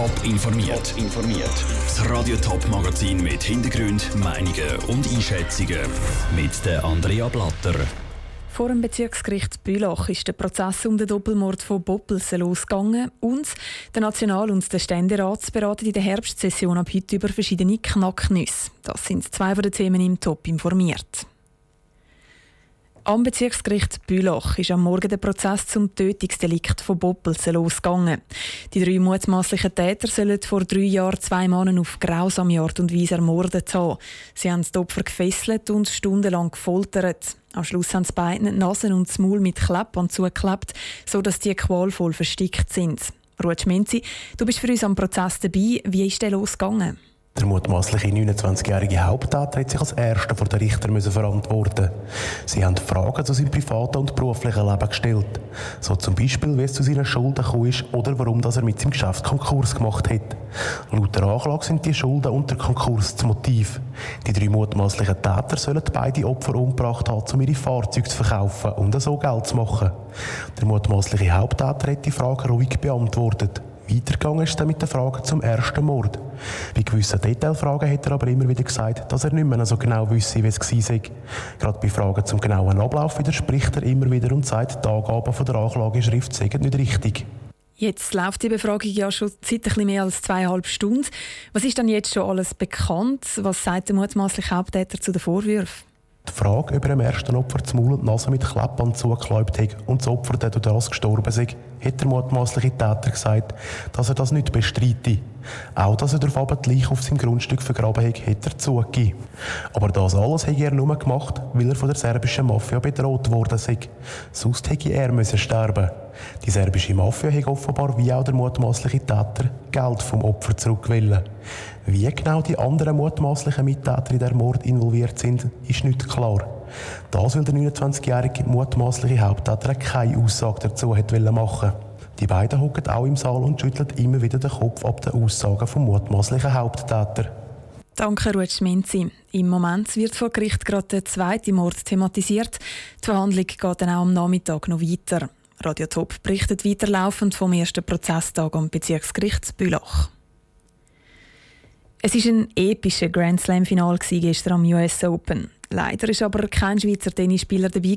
Top informiert. informiert. Das Radio Top Magazin mit Hintergrund, Meinungen und Einschätzungen mit der Andrea Blatter. Vor dem Bezirksgericht Bülach ist der Prozess um den Doppelmord von Boppelsen losgegangen und der National- und der Ständerat beraten in der Herbstsession ab heute über verschiedene Knacknüsse. Das sind zwei von den Themen im Top informiert. Am Bezirksgericht Bülach ist am Morgen der Prozess zum Tötungsdelikt von Boppelsen losgegangen. Die drei mutmaßlichen Täter sollen vor drei Jahren zwei Männer auf grausame Art und Weise ermordet haben. Sie haben die Opfer gefesselt und stundenlang gefoltert. Am Schluss haben sie beiden die Nasen und das Maul mit Kleppern zugeklebt, sodass die qualvoll verstickt sind. Ruth Schmenzi, du bist für uns am Prozess dabei. Wie ist der losgegangen? Der mutmaßliche 29-jährige Haupttäter hat sich als erster vor den Richter müssen verantworten. Sie haben Fragen zu seinem privaten und beruflichen Leben gestellt. So zum Beispiel, wie es zu seinen Schulden gekommen ist oder warum er mit seinem Geschäft Konkurs gemacht hat. Laut der Anklage sind die Schulden und der Konkurs das Motiv. Die drei mutmaßlichen Täter sollen beide Opfer umgebracht haben, um ihre Fahrzeuge zu verkaufen und so Geld zu machen. Der mutmaßliche Haupttäter hat die Frage ruhig beantwortet. Weitergegangen ist mit den Fragen zum ersten Mord. Bei gewissen Detailfragen hat er aber immer wieder gesagt, dass er nicht mehr so genau wüsste, wie es war. Gerade bei Fragen zum genauen Ablauf widerspricht er immer wieder und sagt, die Angaben von der Anklageschrift seien nicht richtig. Jetzt läuft die Befragung ja schon seit ein mehr als zweieinhalb Stunden. Was ist dann jetzt schon alles bekannt? Was sagt der mutmaßliche Haupttäter zu den Vorwürfen? Die Frage, ob er dem ersten Opfer das Maul und Nase mit Kleppband zugeklebt hat und das Opfer dann durch das gestorben sei, hat der mutmaßliche Täter gesagt, dass er das nicht bestreite. Auch, dass er durch die Leiche auf seinem Grundstück vergraben hat, hat er zugegeben. Aber das alles hat er nur gemacht, weil er von der serbischen Mafia bedroht worden sei. Sonst hätte er müssen sterben Die serbische Mafia hat offenbar, wie auch der mutmaßliche Täter, Geld vom Opfer zurückgewillt. Wie genau die anderen mutmaßlichen Mittäter in der Mord involviert sind, ist nicht klar. Das, weil der 29-jährige mutmaßliche Haupttäter keine Aussage dazu machen Die beiden hocken auch im Saal und schütteln immer wieder den Kopf ab den Aussagen vom mutmaßlichen Haupttäter. Danke, Ruth Schminzi. Im Moment wird vor Gericht gerade der zweite Mord thematisiert. Die Verhandlung geht dann auch am Nachmittag noch weiter. Radio Top berichtet weiterlaufend vom ersten Prozesstag am Bezirksgericht Bülach. Es war ein epischer Grand Slam-Final gestern am US Open. Leider war aber kein Schweizer Tennisspieler dabei,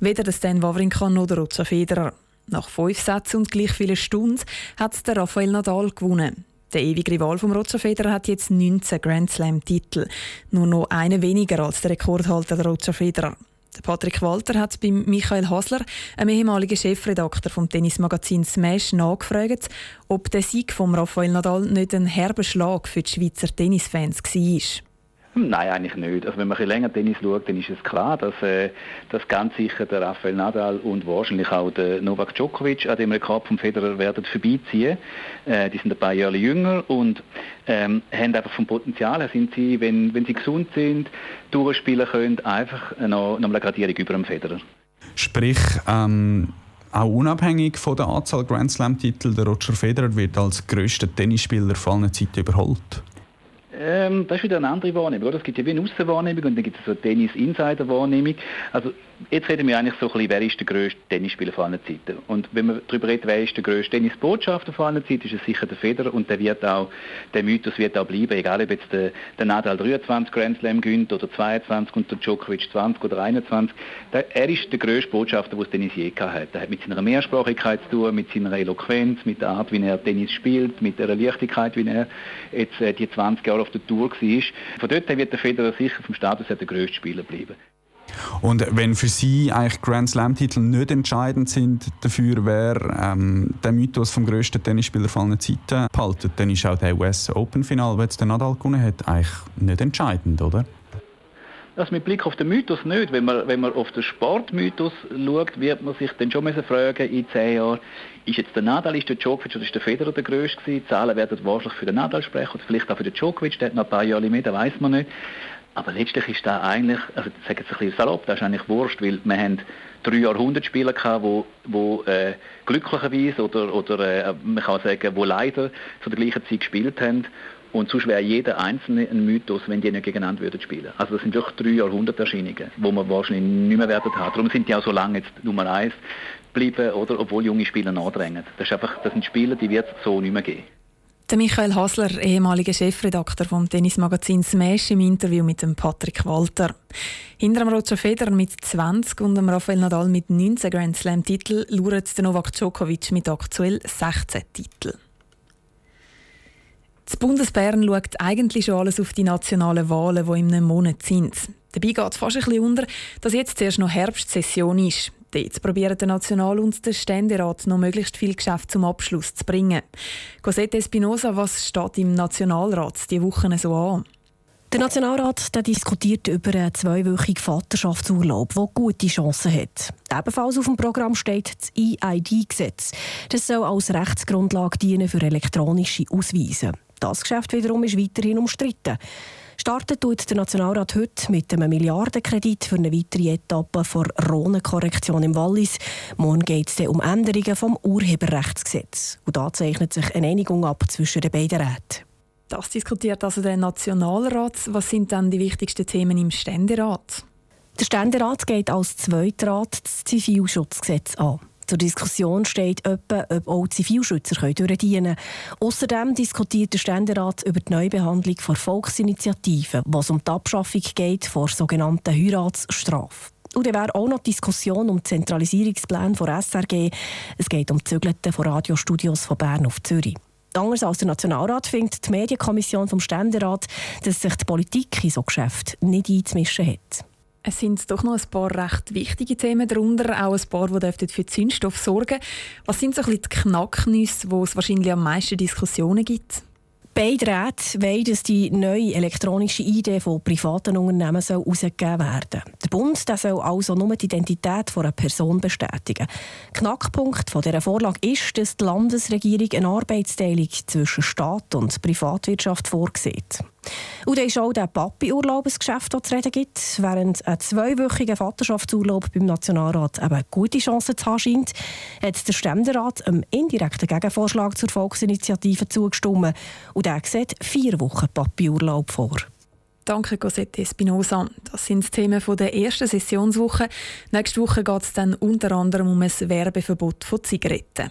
weder der Stan Wawrinka noch der Roger Federer. Nach fünf Sätzen und gleich vielen Stunden hat der Rafael Nadal gewonnen. Der ewige Rival von Roger Federer hat jetzt 19 Grand Slam-Titel. Nur noch einen weniger als der Rekordhalter der Roger Federer. Patrick Walter hat bei Michael Hasler, einem ehemaligen Chefredakteur vom Tennismagazin Smash, nachgefragt, ob der Sieg von Rafael Nadal nicht ein herber Schlag für die Schweizer Tennisfans war. Nein, eigentlich nicht. Also wenn man ein länger Tennis schaut, dann ist es klar, dass, äh, dass ganz sicher der Rafael Nadal und wahrscheinlich auch der Novak Djokovic an dem Rekord vom Federer werden vorbeiziehen. Äh, die sind ein paar Jahre jünger und ähm, haben einfach vom Potenzial her sind sie, wenn, wenn sie gesund sind, durchspielen können, einfach noch, noch eine Gradierung über dem Federer. Sprich, ähm auch unabhängig von der Anzahl Grand Slam-Titel, der Roger Federer wird als größter Tennisspieler aller Zeiten überholt. Ähm, das ist wieder eine andere Wahrnehmung. Es gibt ja wie eine Aussenwahrnehmung und dann gibt es so eine Tennis-Insider-Wahrnehmung. Also jetzt reden wir eigentlich so ein bisschen, wer ist der grösste Tennisspieler von allen Zeiten. Und wenn wir darüber reden, wer ist der grösste Tennisbotschafter von allen Zeiten, ist es sicher der Federer und der wird auch, der Mythos wird auch bleiben, egal ob jetzt der, der Nadal 23 Grand Slam gönnt oder 22 und der Djokovic 20 oder 21. Der, er ist der grösste Botschafter, den Tennis je gehabt hat. Er hat mit seiner Mehrsprachigkeit zu tun, mit seiner Eloquenz, mit der Art, wie er Tennis spielt, mit der Leichtigkeit, wie er jetzt äh, die 20 Jahre auf der Tour war. Von dort her wird der Federer sicher vom Status her der grösste Spieler bleiben. Und wenn für Sie eigentlich Grand Slam-Titel nicht entscheidend sind dafür, wer ähm, den Mythos vom grössten Tennisspieler von allen Zeiten behalten, dann ist auch der US Open-Final, das der Nadal gewonnen hat, eigentlich nicht entscheidend, oder? Das mit Blick auf den Mythos nicht. Wenn man, wenn man auf den Sportmythos schaut, wird man sich dann schon müssen fragen, in zehn Jahren, ist jetzt der Nadal, ist der Djokovic oder ist der Federer der grösste gewesen? Die Zahlen werden wahrscheinlich für den Nadal sprechen oder vielleicht auch für den Djokovic, der hat noch ein paar Jahre mehr, das weiß man nicht. Aber letztlich ist da eigentlich, also ich sage jetzt ein bisschen salopp, das ist eigentlich wurscht, weil wir haben drei Jahrhundertspieler gehabt, wo, wo äh, glücklicherweise oder, oder äh, man kann sagen, wo leider zu der gleichen Zeit gespielt haben. Und sonst wäre jeder einzelne ein Mythos, wenn die nicht gegeneinander würden spielen. Also das sind doch drei Jahrhunderterscheinungen, wo wir wahrscheinlich nicht mehr werden haben. Darum sind die auch so lange jetzt Nummer eins geblieben, oder, obwohl junge Spieler nachdrängen. Das, ist einfach, das sind Spieler, die wird es so nicht mehr geben. Der Michael Hasler, ehemaliger Chefredakteur vom Tennismagazin Smash im Interview mit dem Patrick Walter. Hinter dem Roger Federer mit 20 und dem Rafael Nadal mit 19 Grand Slam Titel lauert der Novak Djokovic mit aktuell 16 Titeln. Das Bundesbären schaut eigentlich schon alles auf die nationalen Wahlen, die in einem Monat sind. Dabei geht es fast ein bisschen unter, dass jetzt zuerst noch Herbstsession ist. Dort probieren der National- und der Ständerat noch möglichst viel Geschäft zum Abschluss zu bringen. Cosette Espinosa, was steht im Nationalrat diese Wochen so an? Der Nationalrat der diskutiert über einen zweiwöchigen Vaterschaftsurlaub, der gute Chancen hat. Ebenfalls auf dem Programm steht das EID-Gesetz. Das soll als Rechtsgrundlage dienen für elektronische Ausweise. Das Geschäft wiederum ist weiterhin umstritten. Startet tut der Nationalrat heute mit einem Milliardenkredit für eine weitere Etappe vor Rhone-Korrektion im Wallis. Morgen geht es um Änderungen vom Urheberrechtsgesetz. Und da zeichnet sich eine Einigung ab zwischen den beiden Räten. Das diskutiert also der Nationalrat. Was sind dann die wichtigsten Themen im Ständerat? Der Ständerat geht als Zweitrat das Zivilschutzgesetz an. Zur Diskussion steht etwa, ob auch Zivilschützer durchdienen können. Außerdem diskutiert der Ständerat über die Neubehandlung von Volksinitiativen, was um die Abschaffung geht vor sogenannten Heiratsstrafe. Und dann wäre auch noch Diskussion um die Zentralisierungspläne der SRG. Es geht um die Zügelte von Radiostudios von Bern auf Zürich. Anders als der Nationalrat findet die Medienkommission vom Ständerat, dass sich die Politik in so Geschäfte nicht einzumischen hat. Es sind doch noch ein paar recht wichtige Themen darunter, auch ein paar, die für Zündstoff sorgen Was sind so ein bisschen die Knacknüsse, wo es wahrscheinlich am meisten Diskussionen gibt? Beide Räte wollen, dass die neue elektronische ID von privaten Unternehmen herausgegeben werden soll. Der Bund der soll also nur die Identität einer Person bestätigen. Knackpunkt dieser Vorlage ist, dass die Landesregierung eine Arbeitsteilung zwischen Staat und Privatwirtschaft vorsieht. Und dann ist auch der Papi-Urlaub ein Geschäft, das zu reden gibt. Während ein zweiwöchiger Vaterschaftsurlaub beim Nationalrat eben gute Chancen zu haben scheint, hat der Ständerat einem indirekten Gegenvorschlag zur Volksinitiative zugestimmt. Und der sieht vier Wochen Papi-Urlaub vor. Danke, Cosette Espinosa. Das sind die Themen der ersten Sessionswoche. Nächste Woche geht es dann unter anderem um ein Werbeverbot von Zigaretten.